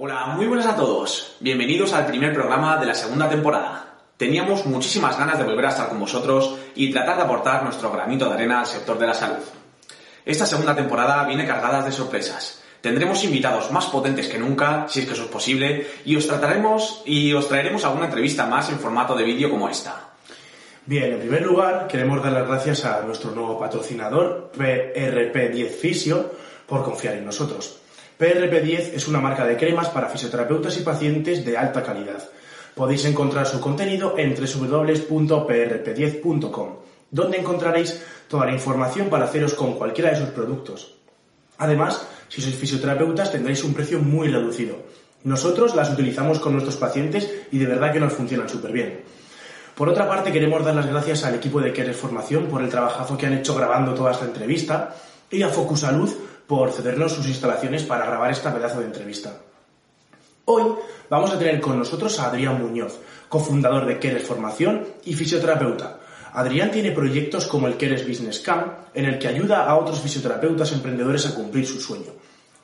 Hola, muy buenas a todos. Bienvenidos al primer programa de la segunda temporada. Teníamos muchísimas ganas de volver a estar con vosotros y tratar de aportar nuestro granito de arena al sector de la salud. Esta segunda temporada viene cargada de sorpresas. Tendremos invitados más potentes que nunca, si es que eso es posible, y os trataremos y os traeremos alguna entrevista más en formato de vídeo como esta. Bien, en primer lugar, queremos dar las gracias a nuestro nuevo patrocinador, PRP10 Fisio, por confiar en nosotros. PRP10 es una marca de cremas para fisioterapeutas y pacientes de alta calidad. Podéis encontrar su contenido en www.prp10.com, donde encontraréis toda la información para haceros con cualquiera de sus productos. Además, si sois fisioterapeutas tendréis un precio muy reducido. Nosotros las utilizamos con nuestros pacientes y de verdad que nos funcionan súper bien. Por otra parte, queremos dar las gracias al equipo de Keres Formación por el trabajazo que han hecho grabando toda esta entrevista y a Focus Salud por cedernos sus instalaciones para grabar esta pedazo de entrevista. Hoy vamos a tener con nosotros a Adrián Muñoz, cofundador de Keres Formación y fisioterapeuta. Adrián tiene proyectos como el Keres Business Camp, en el que ayuda a otros fisioterapeutas emprendedores a cumplir su sueño.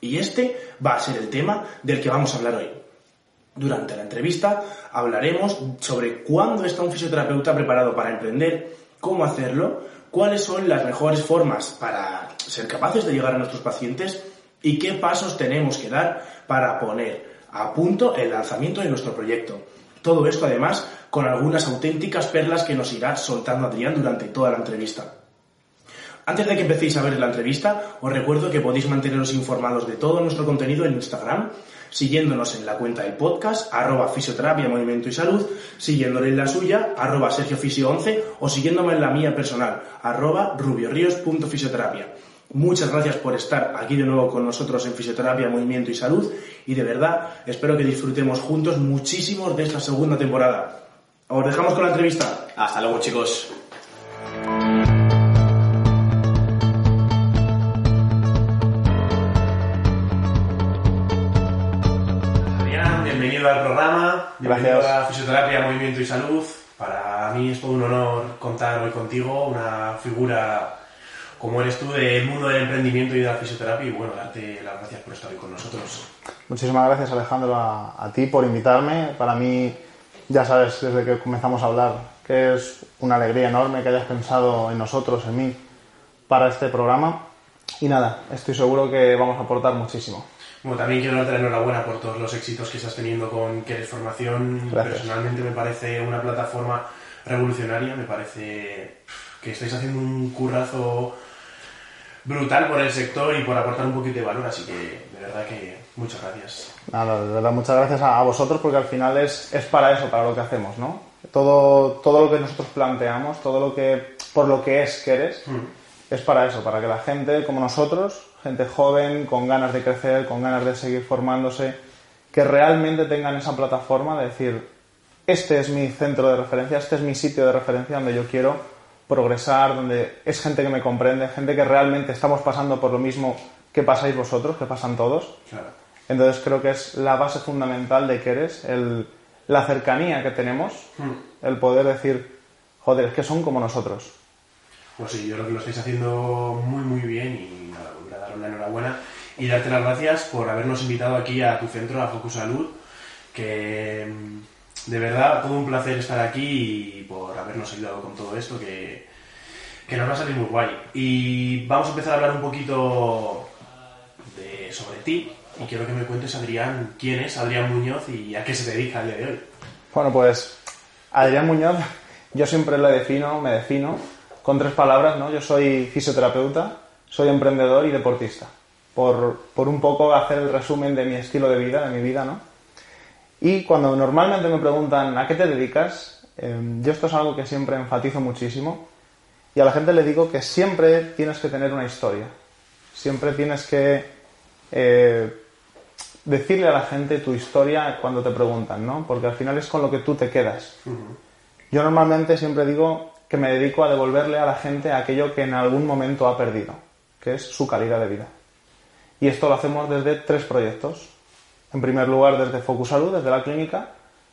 Y este va a ser el tema del que vamos a hablar hoy. Durante la entrevista hablaremos sobre cuándo está un fisioterapeuta preparado para emprender, cómo hacerlo, cuáles son las mejores formas para ser capaces de llegar a nuestros pacientes y qué pasos tenemos que dar para poner a punto el lanzamiento de nuestro proyecto. Todo esto además con algunas auténticas perlas que nos irá soltando Adrián durante toda la entrevista. Antes de que empecéis a ver la entrevista, os recuerdo que podéis manteneros informados de todo nuestro contenido en Instagram, siguiéndonos en la cuenta del podcast, arroba fisioterapia, movimiento y salud, siguiéndole en la suya, arroba sergiofisio11, o siguiéndome en la mía personal, arroba rubioríos.fisioterapia. Muchas gracias por estar aquí de nuevo con nosotros en Fisioterapia, Movimiento y Salud y de verdad espero que disfrutemos juntos muchísimos de esta segunda temporada. Os dejamos con la entrevista. Hasta luego, chicos. Adrián, bienvenido al programa. Bienvenido Gracias. a Fisioterapia, Movimiento y Salud. Para mí es todo un honor contar hoy contigo, una figura como eres tú del mundo del emprendimiento y de la fisioterapia y bueno, darte las gracias por estar hoy con nosotros. Muchísimas gracias Alejandro a, a ti por invitarme. Para mí, ya sabes, desde que comenzamos a hablar, que es una alegría enorme que hayas pensado en nosotros, en mí, para este programa. Y nada, estoy seguro que vamos a aportar muchísimo. Bueno, también quiero darte la enhorabuena por todos los éxitos que estás teniendo con Quieres Formación. Gracias. Personalmente me parece una plataforma revolucionaria, me parece que estáis haciendo un currazo brutal por el sector y por aportar un poquito de valor, así que de verdad que muchas gracias. Nada, de verdad, muchas gracias a, vosotros porque al final es, es para eso, para lo que hacemos, ¿no? Todo, todo lo que nosotros planteamos, todo lo que, por lo que es que eres, es para eso, para que la gente como nosotros, gente joven, con ganas de crecer, con ganas de seguir formándose, que realmente tengan esa plataforma de decir, este es mi centro de referencia, este es mi sitio de referencia donde yo quiero progresar, donde es gente que me comprende, gente que realmente estamos pasando por lo mismo que pasáis vosotros, que pasan todos. Claro. Entonces creo que es la base fundamental de que eres, el, la cercanía que tenemos, el poder decir, joder, es que son como nosotros. Pues sí, yo creo que lo estáis haciendo muy muy bien y nada, volver a daros la enhorabuena y darte las gracias por habernos invitado aquí a tu centro, a Focus Salud, que mm, de verdad todo un placer estar aquí y por habernos ayudado con todo esto, que, que nos va a salir muy guay. Y vamos a empezar a hablar un poquito de, sobre ti y quiero que me cuentes, Adrián, quién es Adrián Muñoz y a qué se dedica a día de hoy. Bueno, pues Adrián Muñoz, yo siempre le defino, me defino con tres palabras, ¿no? Yo soy fisioterapeuta, soy emprendedor y deportista. Por, por un poco hacer el resumen de mi estilo de vida, de mi vida, ¿no? Y cuando normalmente me preguntan a qué te dedicas, eh, yo esto es algo que siempre enfatizo muchísimo y a la gente le digo que siempre tienes que tener una historia. Siempre tienes que eh, decirle a la gente tu historia cuando te preguntan, ¿no? Porque al final es con lo que tú te quedas. Yo normalmente siempre digo que me dedico a devolverle a la gente aquello que en algún momento ha perdido, que es su calidad de vida. Y esto lo hacemos desde tres proyectos. En primer lugar, desde Focus Salud, desde la clínica,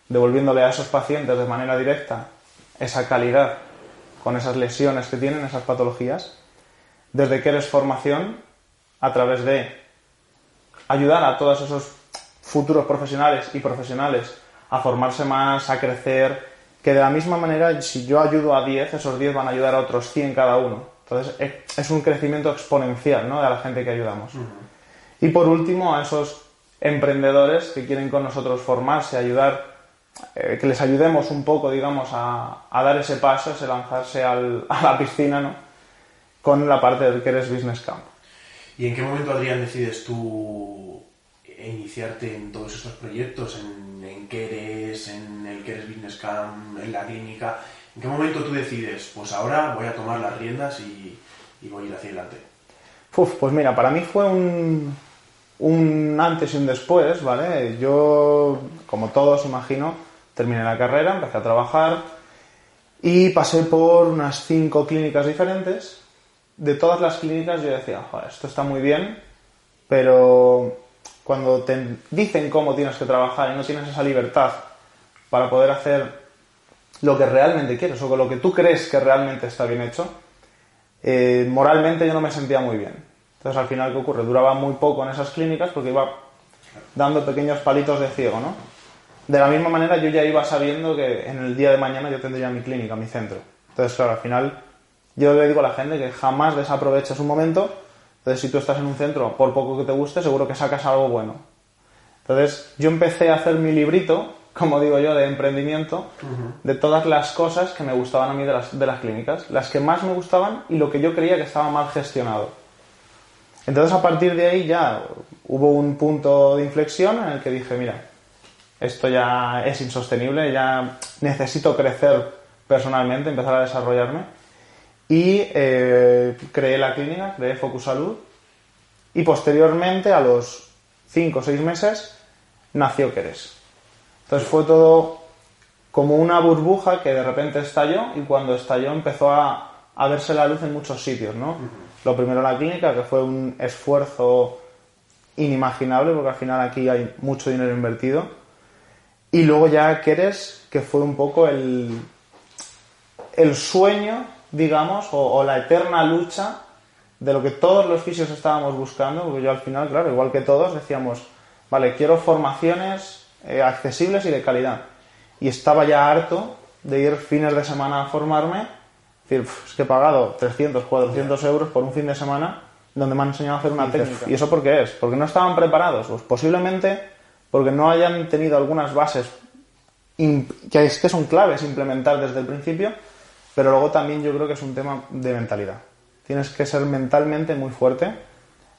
devolviéndole a esos pacientes de manera directa esa calidad con esas lesiones que tienen, esas patologías. Desde que eres formación, a través de ayudar a todos esos futuros profesionales y profesionales a formarse más, a crecer, que de la misma manera, si yo ayudo a 10, esos 10 van a ayudar a otros 100 cada uno. Entonces, es un crecimiento exponencial ¿no? de la gente que ayudamos. Y por último, a esos emprendedores que quieren con nosotros formarse, ayudar, eh, que les ayudemos un poco, digamos, a, dar ese paso, ese lanzarse a la piscina, ¿no? Con la parte del que eres Business Camp. ¿Y en qué momento, Adrián, decides tú iniciarte en todos estos proyectos, en, en Keres, en el Keres Business Camp, en la clínica? ¿En qué momento tú decides, pues ahora voy a tomar las riendas y, voy a ir hacia adelante? Uf, pues mira, para mí fue un, un antes y un después, ¿vale? Yo, como todos imagino, terminé la carrera, empecé a trabajar y pasé por unas cinco clínicas diferentes. De todas las clínicas yo decía, Joder, esto está muy bien, pero cuando te dicen cómo tienes que trabajar y no tienes esa libertad para poder hacer lo que realmente quieres o con lo que tú crees que realmente está bien hecho, eh, moralmente yo no me sentía muy bien. Entonces, al final, ¿qué ocurre? Duraba muy poco en esas clínicas porque iba dando pequeños palitos de ciego, ¿no? De la misma manera, yo ya iba sabiendo que en el día de mañana yo tendría mi clínica, mi centro. Entonces, claro, al final, yo le digo a la gente que jamás desaproveches un momento. Entonces, si tú estás en un centro, por poco que te guste, seguro que sacas algo bueno. Entonces, yo empecé a hacer mi librito, como digo yo, de emprendimiento, de todas las cosas que me gustaban a mí de las, de las clínicas, las que más me gustaban y lo que yo creía que estaba mal gestionado. Entonces a partir de ahí ya hubo un punto de inflexión en el que dije, mira, esto ya es insostenible, ya necesito crecer personalmente, empezar a desarrollarme. Y eh, creé la clínica, creé Focus Salud. Y posteriormente, a los 5 o 6 meses, nació Queres. Entonces fue todo como una burbuja que de repente estalló y cuando estalló empezó a, a verse la luz en muchos sitios, ¿no? Lo primero la clínica, que fue un esfuerzo inimaginable, porque al final aquí hay mucho dinero invertido. Y luego ya Keres, que fue un poco el, el sueño, digamos, o, la eterna lucha de lo que todos los fisios estábamos buscando, porque yo al final, claro, igual que todos, decíamos, vale, quiero formaciones eh, accesibles y de calidad. Y estaba ya harto de ir fines de semana a formarme es que he pagado 300, 400 euros por un fin de semana donde me han enseñado a hacer una técnica. ¿Y eso por qué es? ¿Porque no estaban preparados? Pues posiblemente porque no hayan tenido algunas bases que, es, que son claves implementar desde el principio, pero luego también yo creo que es un tema de mentalidad. Tienes que ser mentalmente muy fuerte.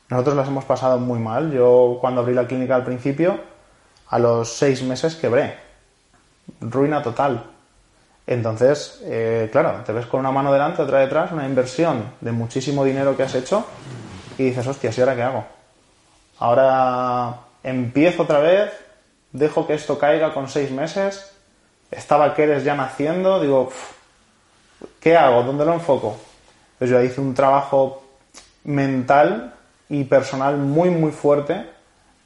Nosotros las hemos pasado muy mal. Yo cuando abrí la clínica al principio, a los seis meses quebré. Ruina total. Entonces, eh, claro, te ves con una mano delante, otra detrás, una inversión de muchísimo dinero que has hecho y dices, hostia, ¿y ahora qué hago? Ahora empiezo otra vez, dejo que esto caiga con seis meses, estaba que eres ya naciendo, digo, ¿qué hago? ¿Dónde lo enfoco? Pues yo hice un trabajo mental y personal muy, muy fuerte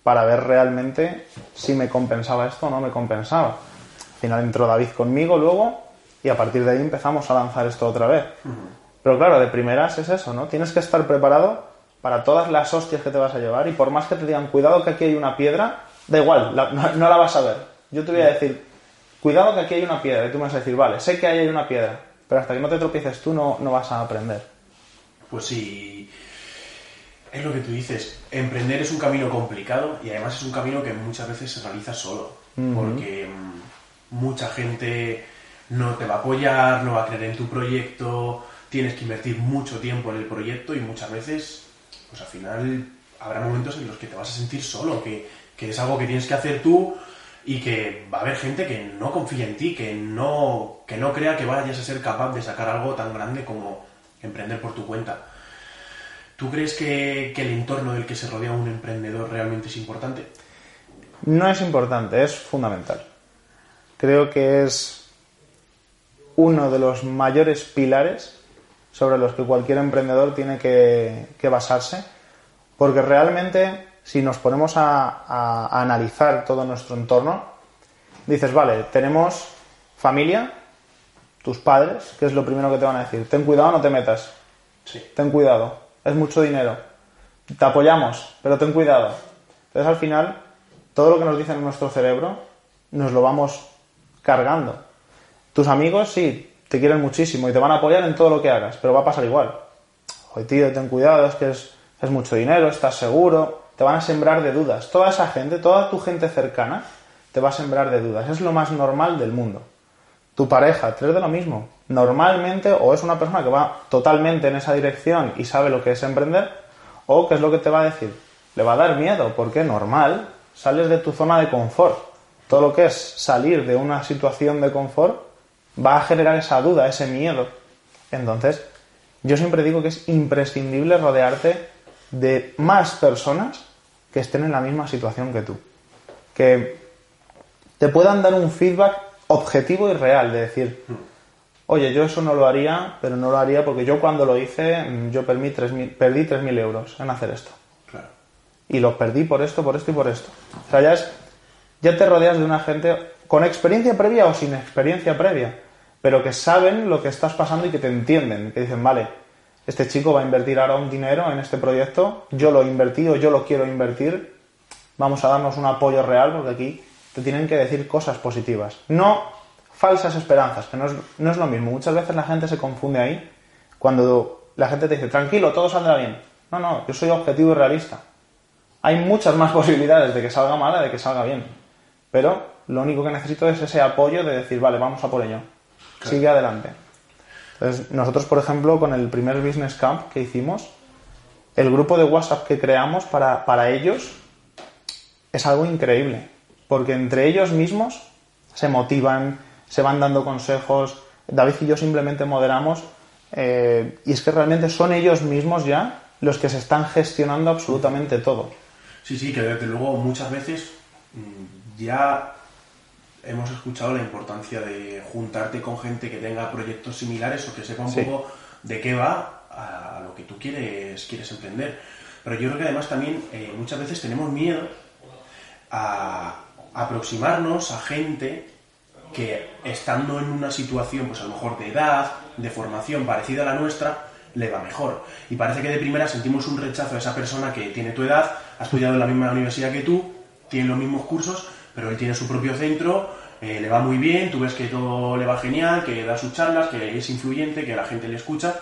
para ver realmente si me compensaba esto o no me compensaba. Al final entró David conmigo luego y a partir de ahí empezamos a lanzar esto otra vez. Pero claro, de primeras es eso, ¿no? Tienes que estar preparado para todas las hostias que te vas a llevar y por más que te digan, cuidado que aquí hay una piedra, da igual, no, la vas a ver. Yo te voy a decir, cuidado que aquí hay una piedra y tú me vas a decir, vale, sé que ahí hay una piedra, pero hasta que no te tropieces tú no, no vas a aprender. Pues sí, es lo que tú dices, emprender es un camino complicado y además es un camino que muchas veces se realiza solo, porque mm, mucha gente no te va a apoyar, no va a creer en tu proyecto, tienes que invertir mucho tiempo en el proyecto y muchas veces, pues al final habrá momentos en los que te vas a sentir solo, que, es algo que tienes que hacer tú y que va a haber gente que no confía en ti, que no, que no crea que vayas a ser capaz de sacar algo tan grande como emprender por tu cuenta. ¿Tú crees que, que el entorno del que se rodea un emprendedor realmente es importante? No es importante, es fundamental. Creo que es uno de los mayores pilares sobre los que cualquier emprendedor tiene que, que basarse, porque realmente si nos ponemos a, a analizar todo nuestro entorno, dices, vale, tenemos familia, tus padres, que es lo primero que te van a decir, ten cuidado, no te metas, Sí. ten cuidado, es mucho dinero, te apoyamos, pero ten cuidado. Entonces al final, todo lo que nos dicen en nuestro cerebro, nos lo vamos cargando. Tus amigos sí, te quieren muchísimo y te van a apoyar en todo lo que hagas, pero va a pasar igual. Joder, tío, ten cuidado, es que es, es mucho dinero, estás seguro, te van a sembrar de dudas. Toda esa gente, toda tu gente cercana, te va a sembrar de dudas. Es lo más normal del mundo. Tu pareja, tres de lo mismo. Normalmente, o es una persona que va totalmente en esa dirección y sabe lo que es emprender, o qué es lo que te va a decir. Le va a dar miedo, porque normal, sales de tu zona de confort. Todo lo que es salir de una situación de confort va a generar esa duda, ese miedo. Entonces, yo siempre digo que es imprescindible rodearte de más personas que estén en la misma situación que tú. Que te puedan dar un feedback objetivo y real, de decir, oye, yo eso no lo haría, pero no lo haría porque yo cuando lo hice, mm, yo perdí 3.000 perdí 3.000 euros en hacer esto. Claro. Y lo perdí por esto, por esto y por esto. O sea, ya es, ya te rodeas de una gente con experiencia previa o sin experiencia previa, pero que saben lo que estás pasando y que te entienden, que dicen, vale, este chico va a invertir ahora un dinero en este proyecto, yo lo he invertido, yo lo quiero invertir, vamos a darnos un apoyo real porque aquí te tienen que decir cosas positivas. No falsas esperanzas, que no es, no es lo mismo. Muchas veces la gente se confunde ahí cuando la gente te dice, tranquilo, todo saldrá bien. No, no, yo soy objetivo y realista. Hay muchas más posibilidades de que salga mal a de que salga bien. Pero lo único que necesito es ese apoyo de decir, vale, vamos a por ello. Sigue adelante. Entonces, nosotros, por ejemplo, con el primer Business Camp que hicimos, el grupo de WhatsApp que creamos para, para ellos es algo increíble. Porque entre ellos mismos se motivan, se van dando consejos. David y yo simplemente moderamos. eh, y es que realmente son ellos mismos ya los que se están gestionando absolutamente todo. Sí, sí, que desde luego muchas veces mm, ya hemos escuchado la importancia de juntarte con gente que tenga proyectos similares o que sepa un Sí. poco de qué va a lo que tú quieres, quieres emprender. Pero yo creo que además también eh, muchas veces tenemos miedo a aproximarnos a gente que estando en una situación, pues a lo mejor de edad, de formación parecida a la nuestra, le va mejor. Y parece que de primera sentimos un rechazo a esa persona que tiene tu edad, ha estudiado en la misma universidad que tú, tiene los mismos cursos, pero él tiene su propio centro, eh, le va muy bien, tú ves que todo le va genial, que da sus charlas, que es influyente, que la gente le escucha,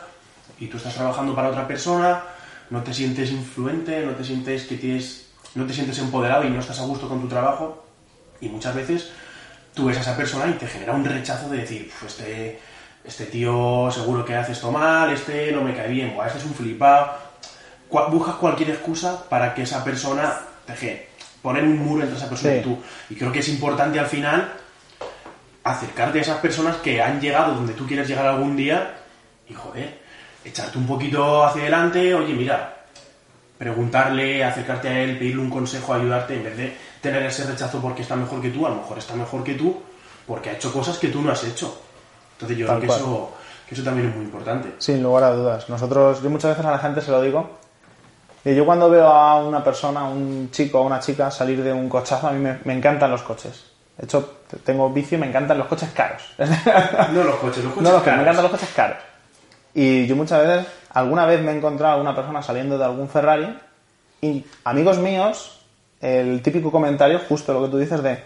y tú estás trabajando para otra persona, no te sientes influente, no te sientes que tienes, no te sientes empoderado y no estás a gusto con tu trabajo, y muchas veces tú ves a esa persona y te genera un rechazo de decir, este, este tío seguro que hace esto mal, este no me cae bien, este es un flipado. Buscas cualquier excusa para que esa persona deje poner un muro entre esa persona Sí. y tú. Y creo que es importante al final acercarte a esas personas que han llegado donde tú quieres llegar algún día y joder, echarte un poquito hacia adelante, oye, mira, preguntarle, acercarte a él, pedirle un consejo, ayudarte, en vez de tener ese rechazo porque está mejor que tú, a lo mejor está mejor que tú porque ha hecho cosas que tú no has hecho. Entonces yo Tal creo que eso, que eso también es muy importante. Sin lugar a dudas. Nosotros, yo muchas veces a la gente se lo digo. Yo cuando veo a una persona, a un chico o una chica salir de un cochazo, a mí me, me encantan los coches. De hecho, tengo vicio y me encantan los coches caros. No los coches, los coches no, los que me caros. encantan los coches caros. Y yo muchas veces, alguna vez me he encontrado a una persona saliendo de algún Ferrari y amigos míos, el típico comentario, justo lo que tú dices de,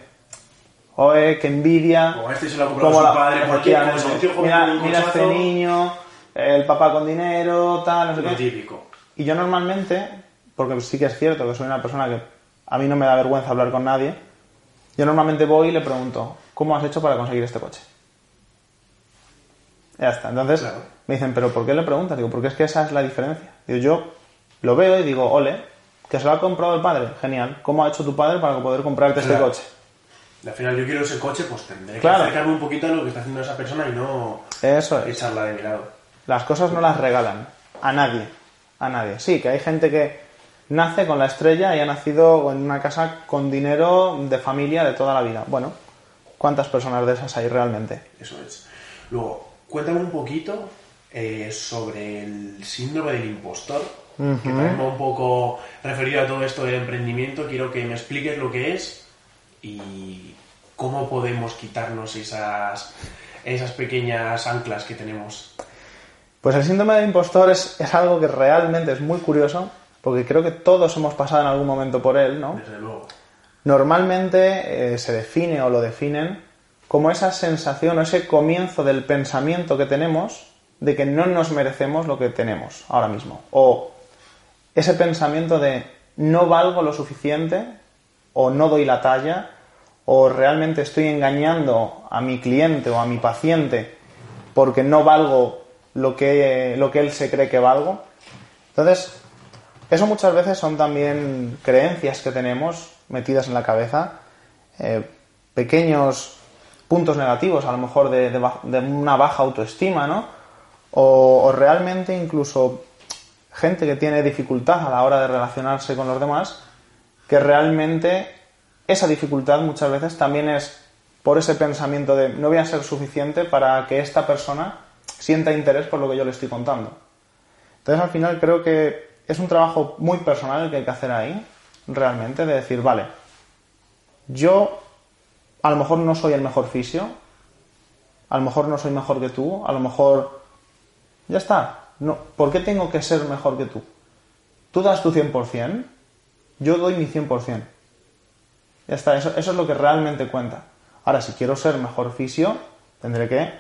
oye, qué envidia. O a este se lo ha comprado su padre, como socio joven mira, mira este cochazo". niño, el papá con dinero, tal, no sé Lo qué. típico. Y yo normalmente, porque sí que es cierto que soy una persona que a mí no me da vergüenza hablar con nadie, yo normalmente voy y le pregunto, ¿cómo has hecho para conseguir este coche? Ya está. Entonces Claro. me dicen, ¿pero por qué le preguntas? Digo, porque es que esa es la diferencia. Digo, yo lo veo y digo, ole, que se lo ha comprado el padre. Genial. ¿Cómo ha hecho tu padre para poder comprarte este coche? Al final yo quiero ese coche, pues tendré Claro. que acercarme un poquito a lo que está haciendo esa persona y no Eso es. echarla de mi lado. Las cosas no las regalan a nadie. A nadie. Sí, que hay gente que nace con la estrella y ha nacido en una casa con dinero de familia de toda la vida. Bueno, ¿cuántas personas de esas hay realmente? Eso es. Luego, cuéntame un poquito eh, sobre el síndrome del impostor, que también va un poco referido a todo esto del emprendimiento. Quiero que me expliques lo que es y cómo podemos quitarnos esas, esas pequeñas anclas que tenemos. Pues el síndrome del impostor es, es algo que realmente es muy curioso, porque creo que todos hemos pasado en algún momento por él, ¿no? Desde luego. Normalmente eh, se define o lo definen como esa sensación o ese comienzo del pensamiento que tenemos de que no nos merecemos lo que tenemos ahora mismo. O ese pensamiento de no valgo lo suficiente o no doy la talla o realmente estoy engañando a mi cliente o a mi paciente porque no valgo lo que, lo que él se cree que valgo. Entonces, eso muchas veces son también creencias que tenemos metidas en la cabeza, eh, pequeños puntos negativos, a lo mejor de, de, una baja autoestima, ¿no? O, o, realmente incluso gente que tiene dificultad a la hora de relacionarse con los demás, que realmente esa dificultad muchas veces también es por ese pensamiento de no voy a ser suficiente para que esta persona sienta interés por lo que yo le estoy contando. Entonces al final creo que es un trabajo muy personal el que hay que hacer ahí, realmente, de decir, vale, yo a lo mejor no soy el mejor fisio, a lo mejor no soy mejor que tú, a lo mejor ya está. No, ¿Por qué tengo que ser mejor que tú? Tú das tu 100%, yo doy mi 100%. Ya está, eso, eso es lo que realmente cuenta. Ahora, si quiero ser mejor fisio, tendré que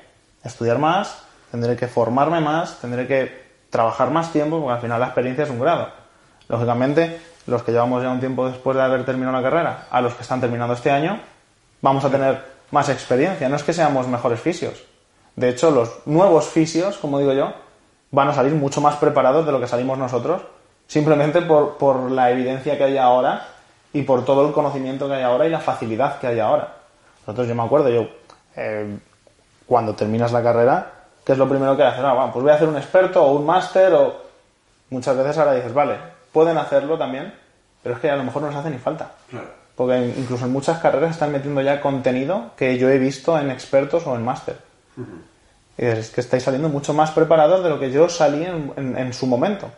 estudiar más, tendré que formarme más, tendré que trabajar más tiempo, porque al final la experiencia es un grado. Lógicamente, los que llevamos ya un tiempo después de haber terminado la carrera, a los que están terminando este año, vamos a tener más experiencia. No es que seamos mejores fisios. De hecho, los nuevos fisios, como digo yo, van a salir mucho más preparados de lo que salimos nosotros, simplemente por, por la evidencia que hay ahora y por todo el conocimiento que hay ahora y la facilidad que hay ahora. Nosotros, yo me acuerdo, yo, eh, cuando terminas la carrera, ¿qué es lo primero que haces? Ah, bueno, pues voy a hacer un experto o un máster o... Muchas veces ahora dices, vale, pueden hacerlo también, pero es que a lo mejor no les hace ni falta. Porque incluso en muchas carreras están metiendo ya contenido que yo he visto en expertos o en máster. Y es que estáis saliendo mucho más preparados de lo que yo salí en, en su momento.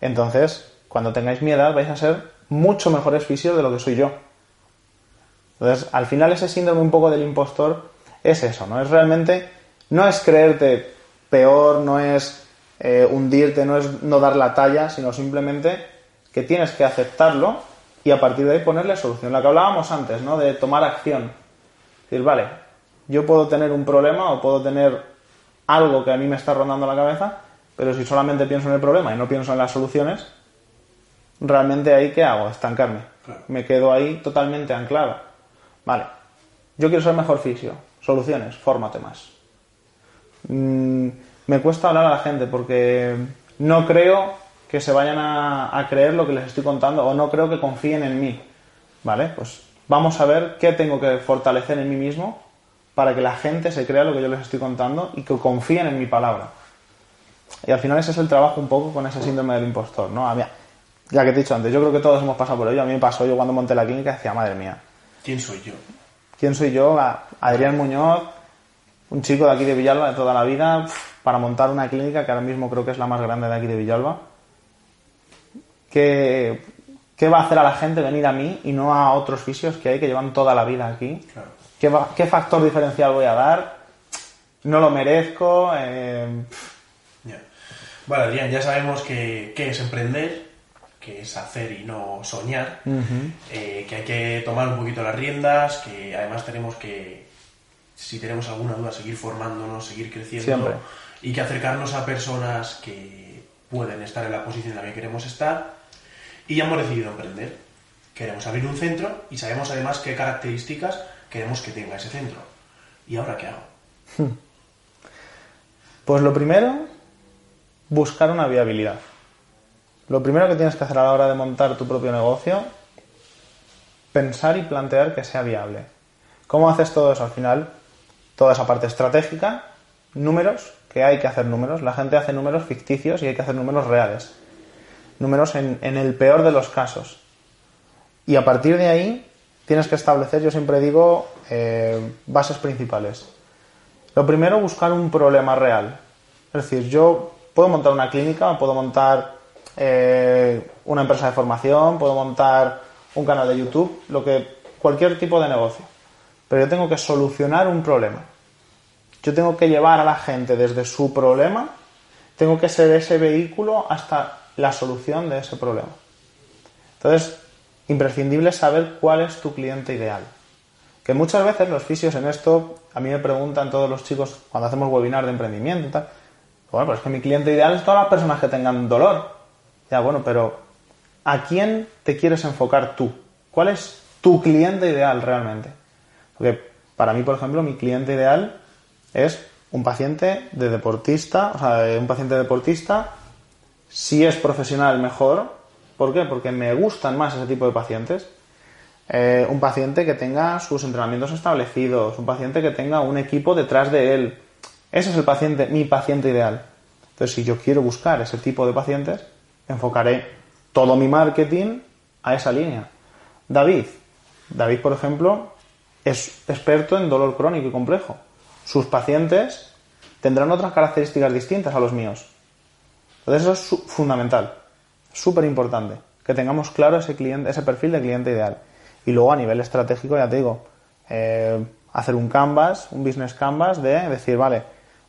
Entonces, cuando tengáis mi edad, vais a ser mucho mejores fisios de lo que soy yo. Entonces, al final ese síndrome un poco del impostor es eso, ¿no? Es realmente, no es creerte peor, no es eh, hundirte, no es no dar la talla, sino simplemente que tienes que aceptarlo y a partir de ahí ponerle solución. La que hablábamos antes, ¿no? De tomar acción. Decir, vale, yo puedo tener un problema o puedo tener algo que a mí me está rondando la cabeza, pero si solamente pienso en el problema y no pienso en las soluciones, realmente ahí qué hago? Estancarme. Me quedo ahí totalmente anclado. Vale, yo quiero ser mejor fisio. Soluciones, fórmate más. Mm, me cuesta hablar a la gente porque no creo que se vayan a, a, creer lo que les estoy contando o no creo que confíen en mí. ¿Vale? Pues vamos a ver qué tengo que fortalecer en mí mismo para que la gente se crea lo que yo les estoy contando y que confíen en mi palabra. Y al final ese es el trabajo un poco con ese síndrome del impostor, ¿no? A mí, ya que te he dicho antes, yo creo que todos hemos pasado por ello. A mí me pasó yo cuando monté la clínica decía, madre mía. ¿Quién soy yo? ¿Quién soy yo? Adrián Muñoz, un chico de aquí de Villalba de toda la vida, para montar una clínica que ahora mismo creo que es la más grande de aquí de Villalba. ¿Qué, qué va a hacer a la gente venir a mí y no a otros fisios que hay que llevan toda la vida aquí? Claro. ¿Qué, va, ¿Qué, factor diferencial voy a dar? No lo merezco. Eh... Yeah. Bueno, Adrián, ya sabemos que, que es emprender, que es hacer y no soñar, uh -huh. eh, que hay que tomar un poquito las riendas, que además tenemos que, si tenemos alguna duda, seguir formándonos, seguir creciendo Siempre. y que acercarnos a personas que pueden estar en la posición en la que queremos estar y ya hemos decidido emprender. Queremos abrir un centro y sabemos además qué características queremos que tenga ese centro. ¿Y ahora qué hago? Pues lo primero, buscar una viabilidad. Lo primero que tienes que hacer a la hora de montar tu propio negocio, pensar y plantear que sea viable. ¿Cómo haces todo eso al final? Toda esa parte estratégica, números, que hay que hacer números. La gente hace números ficticios y hay que hacer números reales. números en, el peor de los casos. Y a partir de ahí tienes que establecer, yo siempre digo, eh, bases principales. Lo primero, buscar un problema real. Es decir, yo puedo montar una clínica, puedo montar eh, una empresa de formación, puedo montar un canal de YouTube, lo que cualquier tipo de negocio. Pero yo tengo que solucionar un problema. Yo tengo que llevar a la gente desde su problema, tengo que ser ese vehículo hasta la solución de ese problema. Entonces, imprescindible saber cuál es tu cliente ideal. Que muchas veces los fisios en esto, a mí me preguntan todos los chicos cuando hacemos webinar de emprendimiento y tal, bueno, pues es que mi cliente ideal es todas las personas que tengan dolor. Ya, bueno, pero ¿a quién te quieres enfocar tú? ¿Cuál es tu cliente ideal realmente? Porque para mí, por ejemplo, mi cliente ideal es un paciente de deportista, o sea, un paciente deportista, si es profesional mejor, ¿Por qué? Porque me gustan más ese tipo de pacientes. Eh, un paciente que tenga sus entrenamientos establecidos, un paciente que tenga un equipo detrás de él. Ese es el paciente, mi paciente ideal. Entonces, si yo quiero buscar ese tipo de pacientes, enfocaré todo mi marketing a esa línea. David. David, por ejemplo, es experto en dolor crónico y complejo. Sus pacientes tendrán otras características distintas a los míos. Entonces, eso es fundamental súper importante, que tengamos claro ese, cliente, ese perfil de cliente ideal. Y luego a nivel estratégico, ya te digo, eh, hacer un canvas, un business canvas de decir, vale,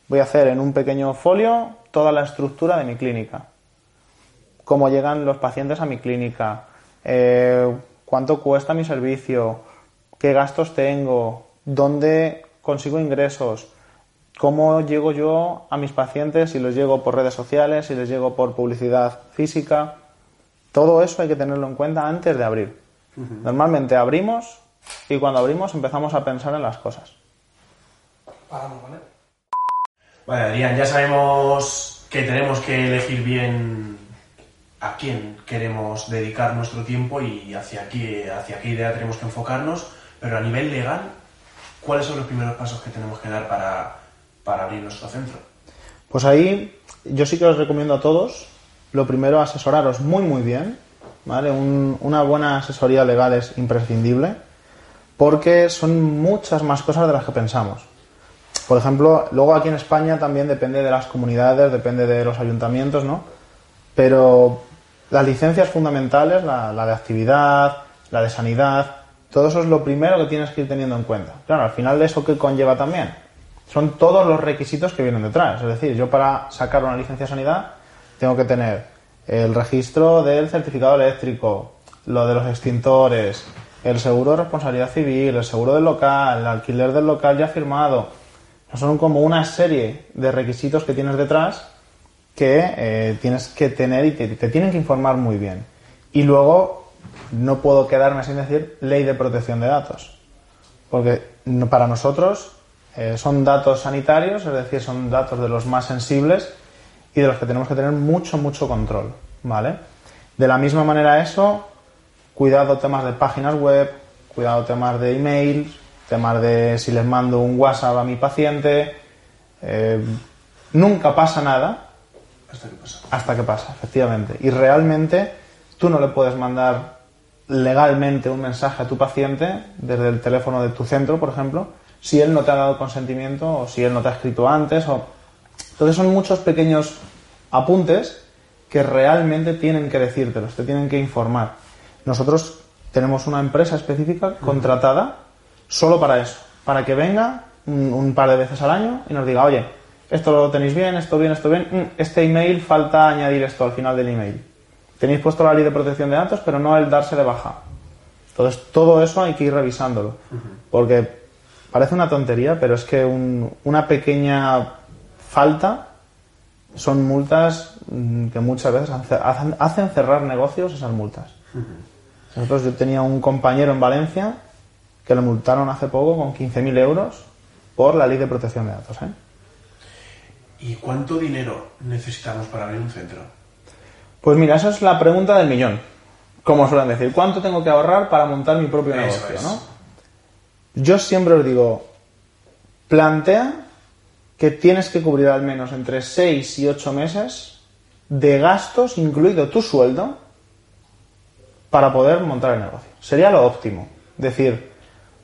voy a hacer en un pequeño folio toda la estructura de mi clínica. Cómo llegan los pacientes a mi clínica, eh, cuánto cuesta mi servicio, qué gastos tengo, dónde consigo ingresos, cómo llego yo a mis pacientes, si los llego por redes sociales, si les llego por publicidad física. Todo eso hay que tenerlo en cuenta antes de abrir. Normalmente abrimos y cuando abrimos empezamos a pensar en las cosas. Paramos, ¿vale? Vale, Adrián, ya sabemos que tenemos que elegir bien a quién queremos dedicar nuestro tiempo y hacia qué, hacia qué idea tenemos que enfocarnos, pero a nivel legal, ¿cuáles son los primeros pasos que tenemos que dar para, para abrir nuestro centro? Pues ahí yo sí que os recomiendo a todos, lo primero, asesoraros muy muy bien, ¿vale? una buena asesoría legal es imprescindible porque son muchas más cosas de las que pensamos. Por ejemplo, luego aquí en España también depende de las comunidades, depende de los ayuntamientos, ¿no? Pero las licencias fundamentales, la, la de actividad, la de sanidad, todo eso es lo primero que tienes que ir teniendo en cuenta. Claro, al final de eso que conlleva también son todos los requisitos que vienen detrás. Es decir, yo para sacar una licencia de sanidad tengo que tener el registro del certificado eléctrico, lo de los extintores, el seguro de responsabilidad civil, el seguro del local, el alquiler del local ya firmado. Son como una serie de requisitos que tienes detrás que eh, tienes que tener y te, te tienen que informar muy bien. Y luego no puedo quedarme sin decir ley de protección de datos. Porque para nosotros eh, son datos sanitarios, es decir, son datos de los más sensibles y de los que tenemos que tener mucho, mucho control, ¿vale? De la misma manera eso, cuidado temas de páginas web, cuidado temas de email, temas de si les mando un WhatsApp a mi paciente, eh, nunca pasa nada hasta que pasa. Hasta que pasa, efectivamente. Y realmente tú no le puedes mandar legalmente un mensaje a tu paciente desde el teléfono de tu centro, por ejemplo, si él no te ha dado consentimiento o si él no te ha escrito antes. O... Entonces son muchos pequeños apuntes que realmente tienen que decírtelos, te tienen que informar. Nosotros tenemos una empresa específica contratada solo para eso, para que venga un, par de veces al año y nos diga, oye, esto lo tenéis bien, esto bien, esto bien, mm, este email falta añadir esto al final del email. Tenéis puesto la ley de protección de datos, pero no el darse de baja. Entonces, todo eso hay que ir revisándolo. Porque Parece una tontería, pero es que una pequeña falta son multas mm, que muchas veces hacen, cerrar negocios esas multas. Nosotros, yo tenía un compañero en Valencia que lo multaron hace poco con 15.000 euros por la ley de protección de datos. ¿eh? ¿Y cuánto dinero necesitamos para abrir un centro? Pues mira, esa es la pregunta del millón. Como suelen decir, ¿cuánto tengo que ahorrar para montar mi propio negocio? ¿no? Yo siempre os digo, plantea que tienes que cubrir al menos entre 6 y 8 meses de gastos, incluido tu sueldo, para poder montar el negocio. Sería lo óptimo. Decir,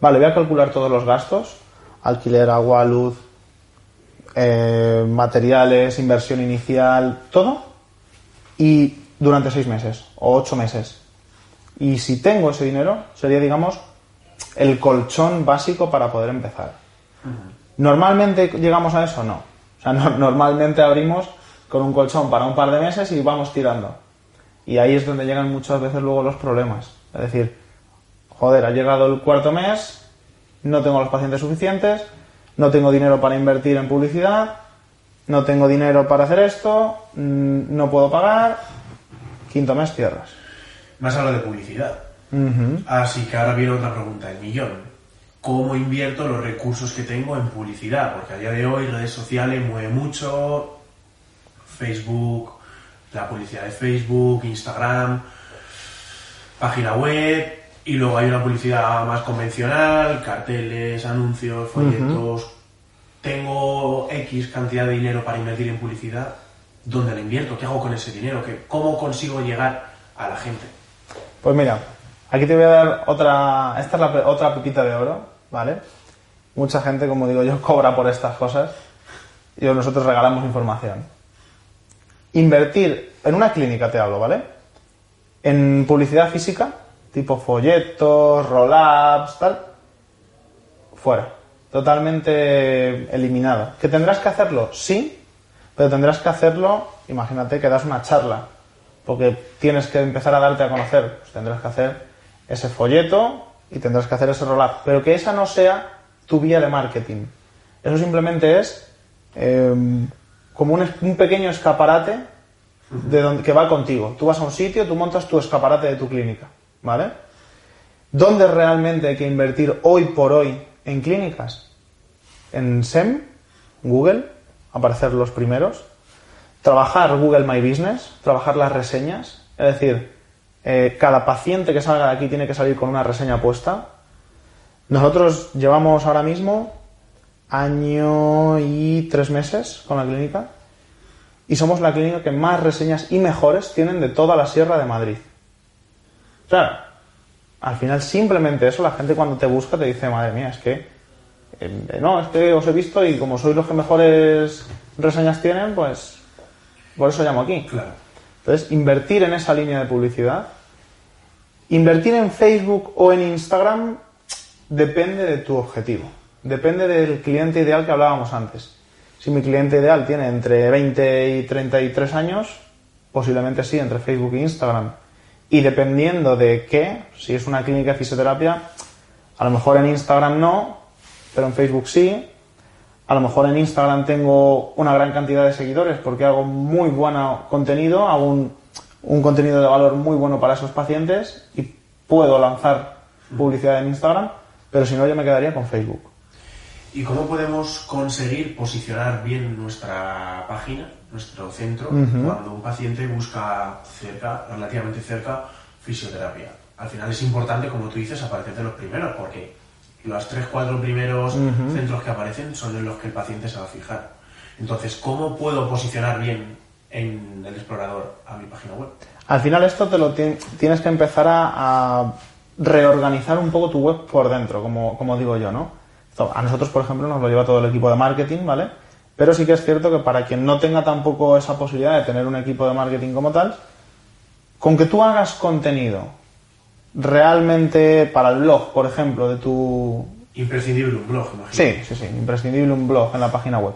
vale, voy a calcular todos los gastos, alquiler, agua, luz, eh, materiales, inversión inicial, todo, y durante seis meses o ocho meses. Y si tengo ese dinero, sería, digamos, el colchón básico para poder empezar. ¿Normalmente llegamos a eso? No. O sea, no- normalmente abrimos con un colchón para un par de meses y vamos tirando. Y ahí es donde llegan muchas veces luego los problemas. Es decir, joder, ha llegado el cuarto mes, no tengo los pacientes suficientes, no tengo dinero para invertir en publicidad, no tengo dinero para hacer esto, mm, no puedo pagar, quinto mes cierras. Más habla de publicidad. Así que ahora viene otra pregunta del millón. ¿Cómo invierto los recursos que tengo en publicidad? Porque a día de hoy redes sociales mueve mucho, Facebook, la publicidad de Facebook, Instagram, página web, y luego hay una publicidad más convencional, carteles, anuncios, folletos. Tengo X cantidad de dinero para invertir en publicidad. ¿Dónde la invierto? ¿Qué hago con ese dinero? ¿Qué- ¿Cómo consigo llegar a la gente? Pues mira, aquí te voy a dar otra, esta es la otra pepita de oro, ¿vale? Mucha gente, como digo yo, cobra por estas cosas y nosotros regalamos información. Invertir en una clínica, te hablo, ¿vale? En publicidad física, tipo folletos, roll-ups, tal, fuera. Totalmente eliminado. ¿Que tendrás que hacerlo? Sí, pero tendrás que hacerlo, imagínate que das una charla, porque tienes que empezar a darte a conocer. Pues tendrás que hacer ese folleto y tendrás que hacer ese roll-up. Pero que esa no sea tu vía de marketing. Eso simplemente es eh, como un, un pequeño escaparate de donde, que va contigo. Tú vas a un sitio, tú montas tu escaparate de tu clínica, ¿vale? ¿Dónde realmente hay que invertir hoy por hoy en clínicas? En SEM, Google, aparecer los primeros, trabajar Google My Business, trabajar las reseñas, es decir, eh, cada paciente que salga de aquí tiene que salir con una reseña puesta. Nosotros llevamos ahora mismo año y tres meses con la clínica y somos la clínica que más reseñas y mejores tienen de toda la Sierra de Madrid. Claro, al final simplemente eso, la gente cuando te busca te dice, madre mía, es que eh, no, es que os he visto y como sois los que mejores reseñas tienen, pues por eso llamo aquí. Claro. Entonces, invertir en esa línea de publicidad. Invertir en Facebook o en Instagram depende de tu objetivo. Depende del cliente ideal que hablábamos antes. Si mi cliente ideal tiene entre 20 y 33 años, posiblemente sí, entre Facebook e Instagram. Y dependiendo de qué, si es una clínica de fisioterapia, a lo mejor en Instagram no, pero en Facebook sí. A lo mejor en Instagram tengo una gran cantidad de seguidores porque hago muy buen contenido, hago un, un contenido de valor muy bueno para esos pacientes y puedo lanzar publicidad en Instagram, pero si no yo me quedaría con Facebook. ¿Y cómo podemos conseguir posicionar bien nuestra página, nuestro centro, cuando un paciente busca cerca, relativamente cerca, fisioterapia? Al final es importante, como tú dices, aparecer de los primeros, porque los tres, cuatro primeros centros que aparecen son en los que el paciente se va a fijar. Entonces, ¿cómo puedo posicionar bien en el explorador a mi página web? Al final esto te lo ti- tienes que empezar a, a reorganizar un poco tu web por dentro, como, como digo yo, ¿no? A nosotros, por ejemplo, nos lo lleva todo el equipo de marketing, ¿vale? Pero sí que es cierto que para quien no tenga tampoco esa posibilidad de tener un equipo de marketing como tal, con que tú hagas contenido realmente para el blog, por ejemplo, de tu, Imprescindible un blog, imagino. Sí, sí, sí, imprescindible un blog en la página web.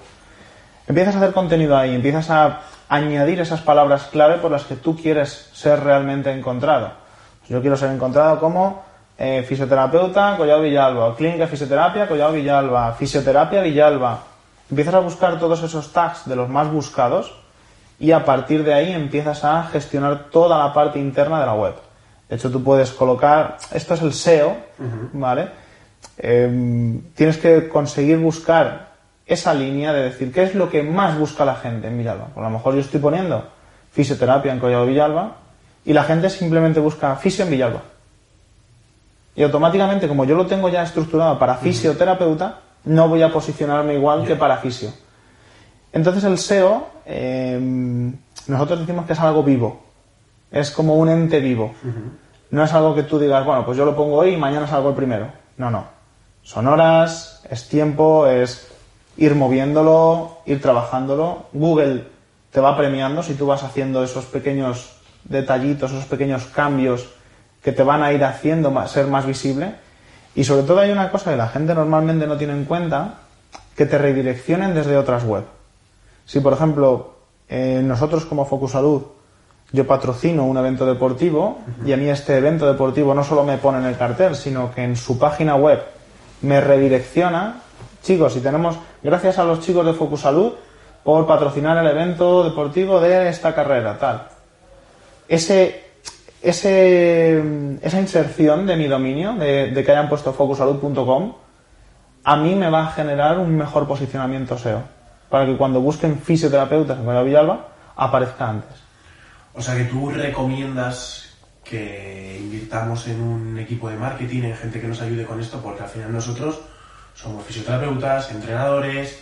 Empiezas a hacer contenido ahí, empiezas a añadir esas palabras clave por las que tú quieres ser realmente encontrado. Yo quiero ser encontrado como eh, fisioterapeuta Collado Villalba, o clínica de fisioterapia Collado Villalba, fisioterapia Villalba. Empiezas a buscar todos esos tags de los más buscados y a partir de ahí empiezas a gestionar toda la parte interna de la web. De hecho, tú puedes colocar, esto es el SEO, ¿vale? Eh, tienes que conseguir buscar esa línea de decir qué es lo que más busca la gente en Villalba. Por lo mejor yo estoy poniendo fisioterapia en Collado Villalba y la gente simplemente busca fisio en Villalba. Y automáticamente, como yo lo tengo ya estructurado para fisioterapeuta, no voy a posicionarme igual que para fisio. Entonces el SEO eh, nosotros decimos que es algo vivo. Es como un ente vivo. No es algo que tú digas, bueno, pues yo lo pongo hoy y mañana salgo el primero. No, no. Son horas, es tiempo, es ir moviéndolo, ir trabajándolo. Google te va premiando si tú vas haciendo esos pequeños detallitos, esos pequeños cambios que te van a ir haciendo ser más visible. Y sobre todo hay una cosa que la gente normalmente no tiene en cuenta, que te redireccionen desde otras web. Si, por ejemplo, eh, nosotros como Focus Salud, yo patrocino un evento deportivo y a mí este evento deportivo no solo me pone en el cartel, sino que en su página web me redirecciona. Chicos, si tenemos, gracias a los chicos de Focus Salud por patrocinar el evento deportivo de esta carrera, tal. Ese, esa inserción de mi dominio, de, de que hayan puesto focusalud.com, a mí me va a generar un mejor posicionamiento SEO. Para que cuando busquen fisioterapeutas en Villalba, aparezca antes. O sea que tú recomiendas que invirtamos en un equipo de marketing, en gente que nos ayude con esto, porque al final nosotros somos fisioterapeutas, entrenadores.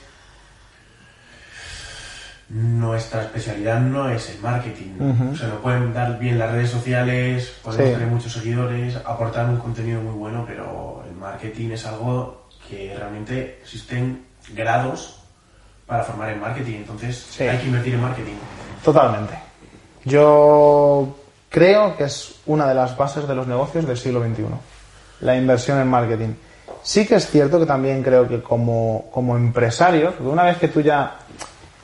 Nuestra especialidad no es el marketing. O sea, nos pueden dar bien las redes sociales, podemos tener muchos seguidores, aportar un contenido muy bueno, pero el marketing es algo que realmente existen grados para formar en marketing, entonces hay que invertir en marketing. Totalmente. Yo creo que es una de las bases de los negocios del siglo XXI, la inversión en marketing. Sí que es cierto que también creo que como, como empresario, una vez que tú ya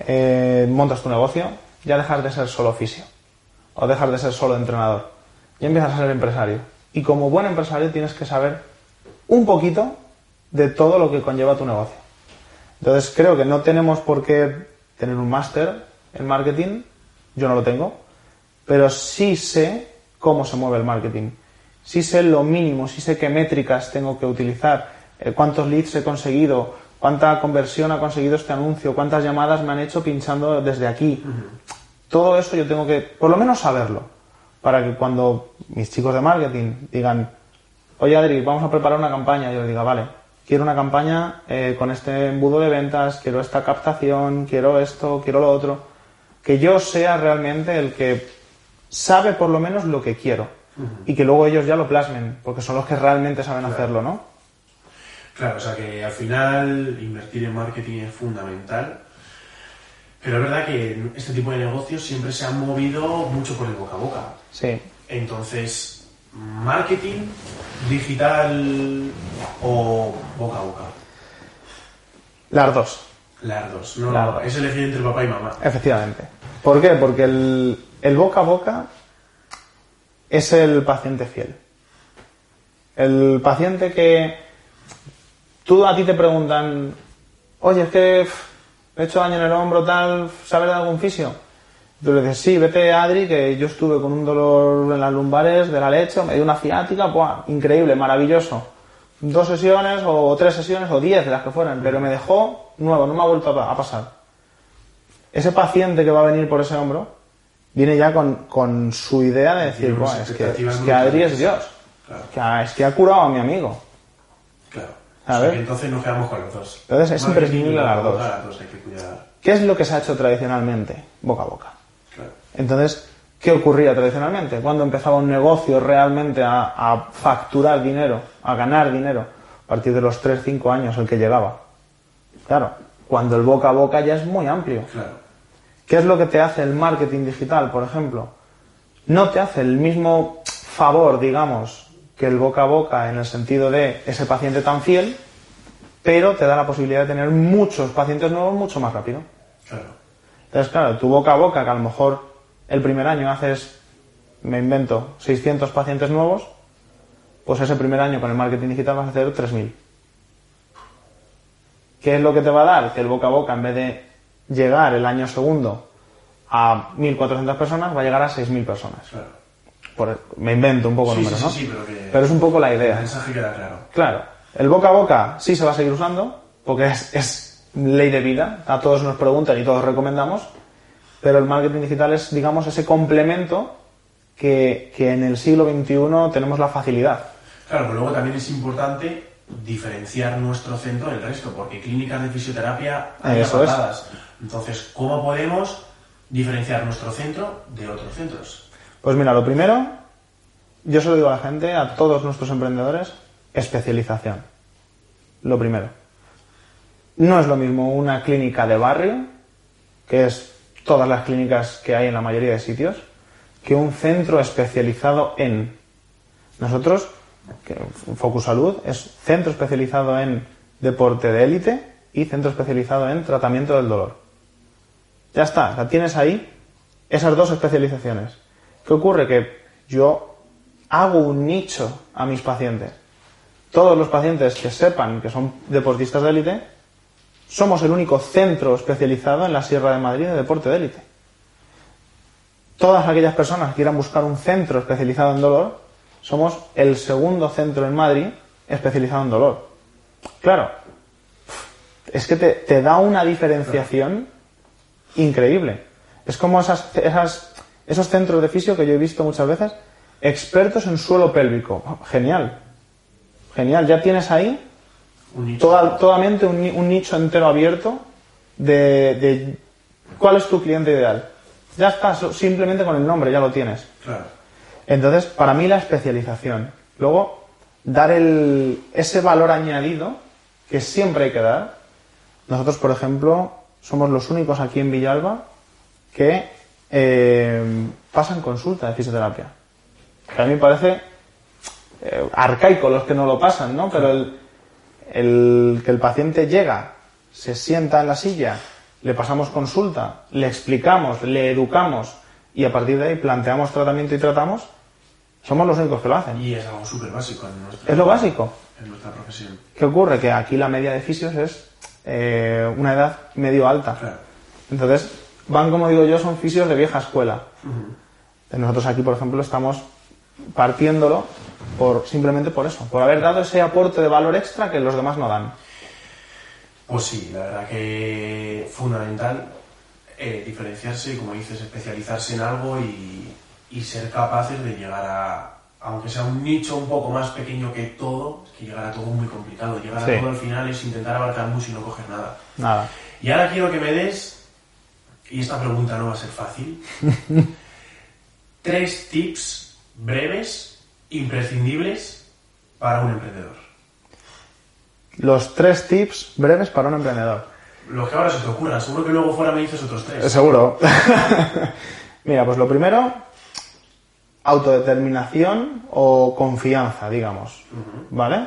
eh, montas tu negocio, ya dejas de ser solo oficio o dejas de ser solo entrenador y empiezas a ser empresario. Y como buen empresario tienes que saber un poquito de todo lo que conlleva tu negocio. Entonces creo que no tenemos por qué tener un máster en marketing, yo no lo tengo, pero sí sé cómo se mueve el marketing. Sí sé lo mínimo, sí sé qué métricas tengo que utilizar, eh, cuántos leads he conseguido, cuánta conversión ha conseguido este anuncio, cuántas llamadas me han hecho pinchando desde aquí. Todo eso yo tengo que, por lo menos, saberlo, para que cuando mis chicos de marketing digan, oye Adri, vamos a preparar una campaña, yo les diga, vale, quiero una campaña eh, con este embudo de ventas, quiero esta captación, quiero esto, quiero lo otro. Que yo sea realmente el que sabe por lo menos lo que quiero y que luego ellos ya lo plasmen, porque son los que realmente saben hacerlo, ¿no? Claro, o sea que al final invertir en marketing es fundamental. Pero es verdad que este tipo de negocios siempre se han movido mucho por el boca a boca. Sí. Entonces, marketing, digital o boca a boca? Las dos. Las dos, no, es elegir entre papá y mamá. Efectivamente. ¿Por qué? Porque el, el boca a boca es el paciente fiel. El paciente que tú a ti te preguntan, oye, es que he hecho daño en el hombro, tal, ¿sabes de algún fisio? Tú le dices, sí, vete Adri, que yo estuve con un dolor en las lumbares de la leche, me dio una ciática, ¡buah! increíble, maravilloso. Dos sesiones, o tres sesiones, o diez de las que fueran, pero me dejó nuevo, no me ha vuelto a pasar. Ese paciente que va a venir por ese hombro, viene ya con, su idea de decir, es, que, es que Adri es Dios. Que, es que ha curado a mi amigo. Claro. Entonces nos quedamos con los dos. Entonces es imprescindible las dos. ¿Qué es lo que se ha hecho tradicionalmente? Boca a boca. Entonces, ¿qué ocurría tradicionalmente? Cuando empezaba un negocio realmente a, facturar dinero, a ganar dinero, a partir de los 3-5 años el que llegaba. Claro, cuando el boca a boca ya es muy amplio. ¿Qué es lo que te hace el marketing digital, por ejemplo? No te hace el mismo favor, digamos, que el boca a boca en el sentido de ese paciente tan fiel, pero te da la posibilidad de tener muchos pacientes nuevos mucho más rápido. Claro. Entonces, claro, tu boca a boca, que a lo mejor el primer año haces, me invento, 600 pacientes nuevos, pues ese primer año con el marketing digital vas a hacer 3.000. ¿Qué es lo que te va a dar? Que el boca a boca, en vez de llegar el año segundo a 1.400 personas, va a llegar a 6.000 personas. Claro. Me invento un poco sí, números, ¿no? Sí, pero, pero, es un poco la idea. El mensaje queda claro. Claro. El boca a boca sí se va a seguir usando, porque es, es ley de vida. A todos nos preguntan y todos recomendamos pero el marketing digital es, digamos, ese complemento que, en el siglo XXI tenemos la facilidad. Claro, pero luego también es importante diferenciar nuestro centro del resto, porque clínicas de fisioterapia hay Eso Entonces, ¿cómo podemos diferenciar nuestro centro de otros centros? Pues mira, lo primero, yo se lo digo a la gente, a todos nuestros emprendedores, especialización. Lo primero. No es lo mismo una clínica de barrio, que es todas las clínicas que hay en la mayoría de sitios, que un centro especializado en. Nosotros, Focus Salud, es centro especializado en deporte de élite y centro especializado en tratamiento del dolor. Ya está, la tienes ahí esas dos especializaciones. ¿Qué ocurre? Que yo hago un nicho a mis pacientes. Todos los pacientes que sepan que son deportistas de élite, somos el único centro especializado en la Sierra de Madrid de deporte de élite. Todas aquellas personas que quieran buscar un centro especializado en dolor, somos el segundo centro en Madrid especializado en dolor. Claro, es que te, da una diferenciación increíble. Es como esas, esos centros de fisio que yo he visto muchas veces, expertos en suelo pélvico. Genial. Genial. Ya tienes ahí Un toda, totalmente un, ni- un nicho entero abierto de, de cuál es tu cliente ideal. Ya está, simplemente con el nombre ya lo tienes. Claro. Entonces, para mí la especialización. Luego, dar el, ese valor añadido que siempre hay que dar. Nosotros, por ejemplo, somos los únicos aquí en Villalba que eh, pasan consulta de fisioterapia. Que a mí me parece eh, arcaico los que no lo pasan, ¿no? Pero el, el que el paciente llega, se sienta en la silla, le pasamos consulta, le explicamos, le educamos y a partir de ahí planteamos tratamiento y tratamos, somos los únicos que lo hacen. Y es algo súper básico en nuestra, Es lo básico. en nuestra profesión. ¿Qué ocurre? Que aquí la media de fisios es eh, una edad medio alta. Claro. Entonces, van, como digo yo, son fisios de vieja escuela. Nosotros aquí, por ejemplo, estamos partiéndolo por, simplemente por eso, por haber dado ese aporte de valor extra que los demás no dan. Pues sí, la verdad que fundamental eh, diferenciarse y, como dices, especializarse en algo y, y ser capaces de llegar a, aunque sea un nicho un poco más pequeño que todo, es que llegar a todo es muy complicado. Llegar Sí. a todo al final es intentar abarcar mucho y no coger nada. Nada. Y ahora quiero que me des, y esta pregunta no va a ser fácil, tres tips breves, imprescindibles para un emprendedor. Los tres tips breves para un emprendedor. Lo que ahora se te ocurra, seguro que luego fuera me dices otros tres. Eh, Seguro. Mira, pues lo primero, autodeterminación o confianza, digamos. ¿Vale?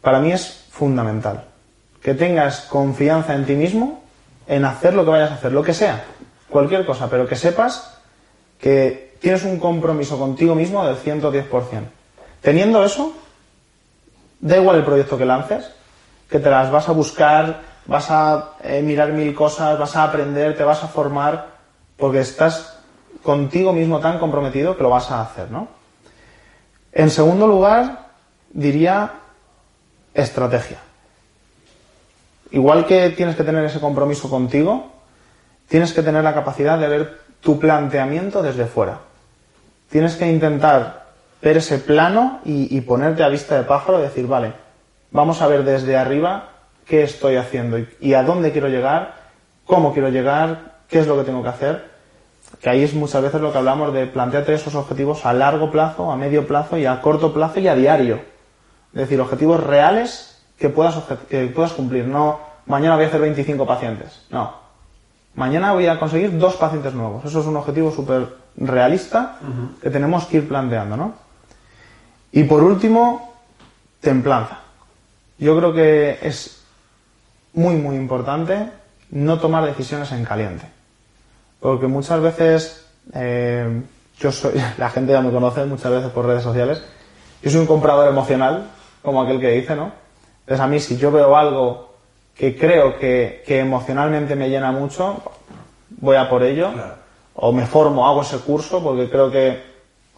Para mí es fundamental. Que tengas confianza en ti mismo, en hacer lo que vayas a hacer, lo que sea, cualquier cosa, pero que sepas que tienes un compromiso contigo mismo del 110%. Teniendo eso, da igual el proyecto que lances, que te las vas a buscar, vas a eh, mirar mil cosas, vas a aprender, te vas a formar, porque estás contigo mismo tan comprometido que lo vas a hacer, ¿no? En segundo lugar, diría estrategia. Igual que tienes que tener ese compromiso contigo, tienes que tener la capacidad de ver tu planteamiento desde fuera. Tienes que intentar ver ese plano y, ponerte a vista de pájaro y decir, vale, vamos a ver desde arriba qué estoy haciendo y a dónde quiero llegar, cómo quiero llegar, qué es lo que tengo que hacer. Que ahí es muchas veces lo que hablamos de plantearte esos objetivos a largo plazo, a medio plazo y a corto plazo y a diario. Es decir, objetivos reales que puedas, que puedas cumplir. No, mañana voy a hacer 25 pacientes. No. Mañana voy a conseguir dos pacientes nuevos. Eso es un objetivo súper realista que tenemos que ir planteando, ¿no? Y por último, templanza. Yo creo que es muy, muy importante no tomar decisiones en caliente. Porque muchas veces, eh, yo soy, la gente ya me conoce muchas veces por redes sociales, yo soy un comprador emocional, como aquel que dice, ¿no? Entonces a mí si yo veo algo que creo que, que emocionalmente me llena mucho, voy a por ello, Claro. o me formo, hago ese curso porque creo que,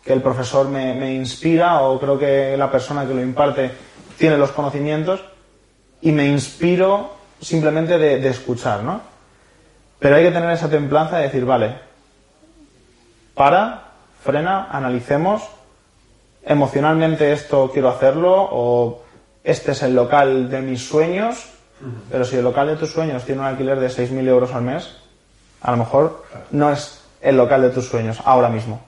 que el profesor me, me inspira o creo que la persona que lo imparte tiene los conocimientos y me inspiro simplemente de, de escuchar, ¿no? Pero hay que tener esa templanza de decir, vale, para, frena, analicemos, emocionalmente esto quiero hacerlo o este es el local de mis sueños, pero si el local de tus sueños tiene un alquiler de 6.000 euros al mes, a lo mejor no es el local de tus sueños ahora mismo.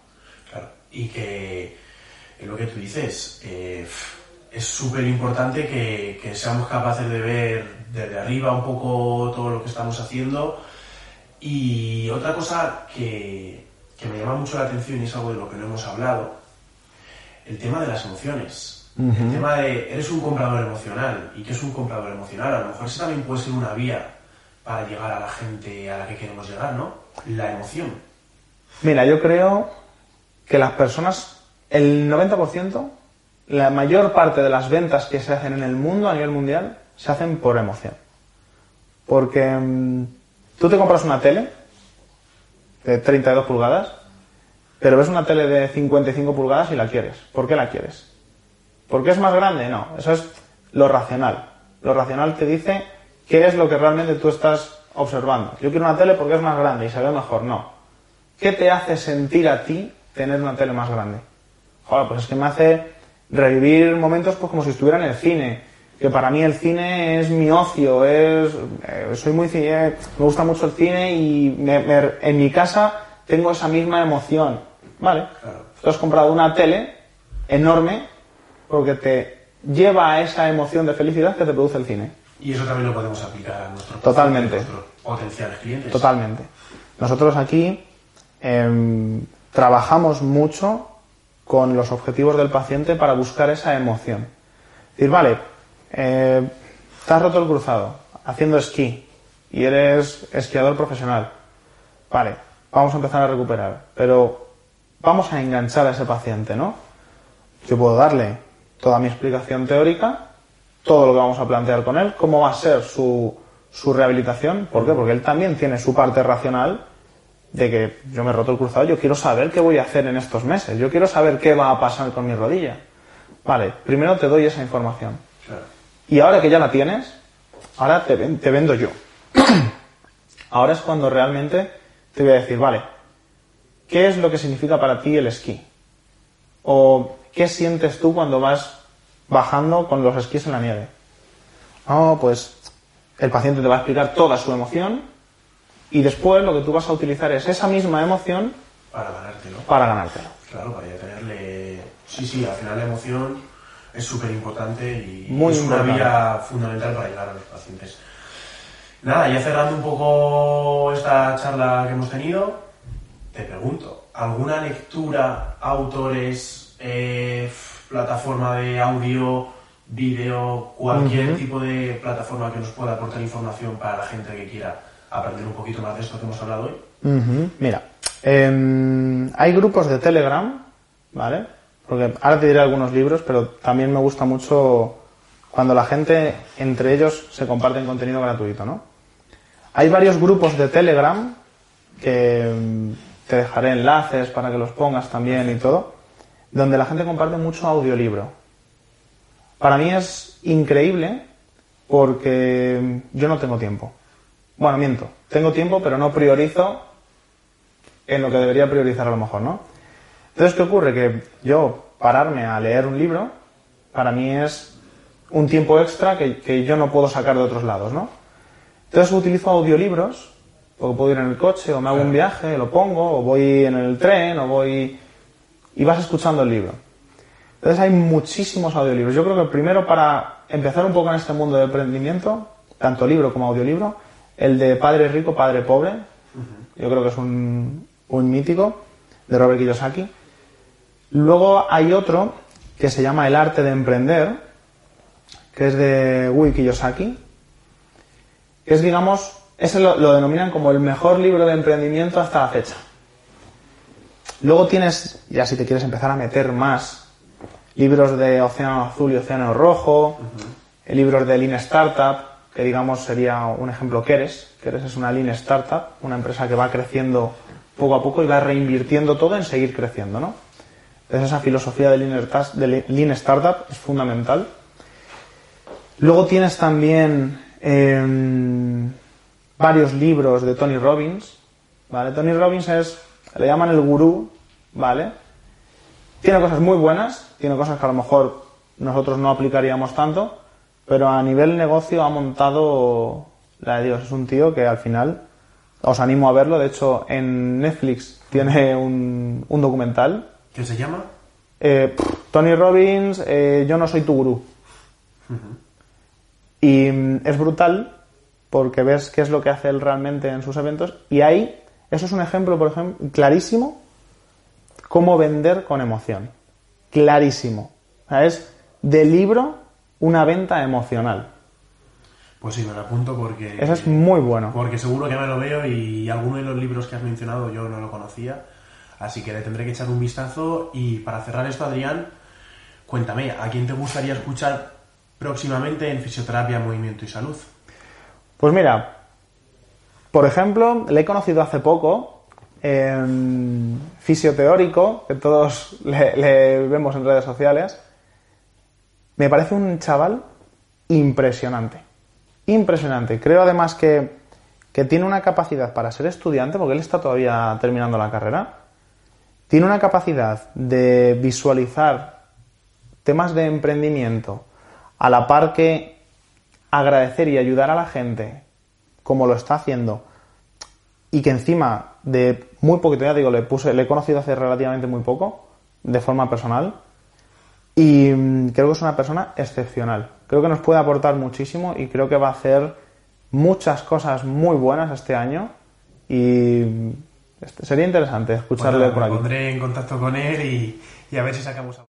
Claro. Y que lo que tú dices, eh, es súper importante que, que seamos capaces de ver desde arriba un poco todo lo que estamos haciendo. Y otra cosa que, que me llama mucho la atención y es algo de lo que no hemos hablado, el tema de las emociones. El tema de, eres un comprador emocional. ¿Y qué es un comprador emocional? A lo mejor ese también puede ser una vía para llegar a la gente a la que queremos llegar, ¿no? La emoción. Mira, yo creo que las personas, el 90%, la mayor parte de las ventas que se hacen en el mundo, a nivel mundial, se hacen por emoción. Porque mm, tú te compras una tele de 32 pulgadas, pero ves una tele de 55 pulgadas y la quieres. ¿Por qué la quieres? ¿Porque es más grande? No, eso es lo racional. Lo racional te dice qué es lo que realmente tú estás observando. Yo quiero una tele porque es más grande y se ve mejor. No. ¿Qué te hace sentir a ti tener una tele más grande? Joder, pues es que me hace revivir momentos pues como si estuviera en el cine. Que para mí el cine es mi ocio, es, eh, soy muy cine, me gusta mucho el cine y me- me- en mi casa tengo esa misma emoción. Vale. Tú has comprado una tele enorme porque te lleva a esa emoción de felicidad que te produce el cine. Y eso también lo podemos aplicar a nuestros Totalmente. pacientes, nuestros potenciales clientes. Totalmente. Nosotros aquí em, trabajamos mucho con los objetivos del paciente para buscar esa emoción. Es decir, vale, eh, te has roto el cruzado haciendo esquí y eres esquiador profesional. Vale, vamos a empezar a recuperar, pero vamos a enganchar a ese paciente, ¿no? Yo puedo darle toda mi explicación teórica, todo lo que vamos a plantear con él, cómo va a ser su, su rehabilitación. ¿Por qué? Porque él también tiene su parte racional de que yo me he roto el cruzado, yo quiero saber qué voy a hacer en estos meses, yo quiero saber qué va a pasar con mi rodilla. Vale, primero te doy esa información. Claro. Y ahora que ya la tienes, ahora te, te vendo yo. ahora es cuando realmente te voy a decir, vale, ¿qué es lo que significa para ti el esquí? ¿O qué sientes tú cuando vas bajando con los esquís en la nieve? No, pues el paciente te va a explicar toda su emoción y después lo que tú vas a utilizar es esa misma emoción Para ganártelo. para ganártelo. Claro, para ya tenerle... Sí, sí, al final la emoción es súper importante y Muy es una vía fundamental para llegar a los pacientes. Nada, ya cerrando un poco esta charla que hemos tenido, te pregunto, ¿alguna lectura, autores, eh, plataforma de audio, vídeo, cualquier tipo de plataforma que nos pueda aportar información para la gente que quiera aprender un poquito más de esto que hemos hablado hoy? Mira, em, hay grupos de Telegram, ¿vale? Porque ahora te diré algunos libros, pero también me gusta mucho cuando la gente entre ellos se comparten contenido gratuito, ¿no? Hay varios grupos de Telegram que em, te dejaré enlaces para que los pongas también y todo, donde la gente comparte mucho audiolibro. Para mí es increíble porque yo no tengo tiempo. Bueno, miento, tengo tiempo, pero no priorizo en lo que debería priorizar a lo mejor, ¿no? Entonces, ¿qué ocurre? Que yo pararme a leer un libro, para mí es un tiempo extra que, que yo no puedo sacar de otros lados, ¿no? Entonces utilizo audiolibros, porque puedo ir en el coche, o me hago un viaje, lo pongo, o voy en el tren, o voy... y vas escuchando el libro. Entonces hay muchísimos audiolibros. Yo creo que primero para empezar un poco en este mundo de emprendimiento, tanto libro como audiolibro, el de Padre Rico, Padre Pobre, yo creo que es un, un mítico, de Robert Kiyosaki. Luego hay otro que se llama El arte de emprender, que es de Wui Kiyosaki, que es, digamos, ese lo, lo denominan como el mejor libro de emprendimiento hasta la fecha. Luego tienes, ya si te quieres empezar a meter más, libros de Océano Azul y Océano Rojo, eh, libros de Lean Startup, que digamos sería un ejemplo Keres. Keres es una Lean Startup, una empresa que va creciendo poco a poco y va reinvirtiendo todo en seguir creciendo, ¿no? Entonces esa filosofía de Lean, Startup- de Lean Startup es fundamental. Luego tienes también em, varios libros de Tony Robbins, ¿vale? Tony Robbins es, le llaman el gurú, ¿vale? Tiene cosas muy buenas, tiene cosas que a lo mejor nosotros no aplicaríamos tanto, pero a nivel negocio ha montado la de Dios. Es un tío que al final Os animo a verlo. De hecho, en Netflix tiene un, un documental. ¿Qué se llama? Eh, Tony Robbins, eh, Yo no soy tu gurú. Y mm, es brutal porque ves qué es lo que hace él realmente en sus eventos. Y ahí, eso es un ejemplo, por ejemplo, clarísimo, cómo vender con emoción. Clarísimo. O sea, es de libro una venta emocional. Pues sí, me lo apunto porque... Eso es muy bueno. Porque seguro que me lo veo y alguno de los libros que has mencionado yo no lo conocía. Así que le tendré que echar un vistazo. Y para cerrar esto, Adrián, cuéntame, ¿a quién te gustaría escuchar próximamente en Fisioterapia, Movimiento y Salud? Pues mira, por ejemplo, le he conocido hace poco en fisioteórico, que todos le, le vemos en redes sociales. Me parece un chaval impresionante. Impresionante. Creo además que, que tiene una capacidad para ser estudiante, porque él está todavía terminando la carrera. Tiene una capacidad de visualizar temas de emprendimiento a la par que agradecer y ayudar a la gente como lo está haciendo y que encima de muy poquito, ya digo, le puse, le he conocido hace relativamente muy poco, de forma personal, y mm, creo que es una persona excepcional. Creo que nos puede aportar muchísimo y creo que va a hacer muchas cosas muy buenas este año y mm, este- sería interesante escucharle nada, por me aquí. pondré en contacto con él y, y a ver si sacamos algo.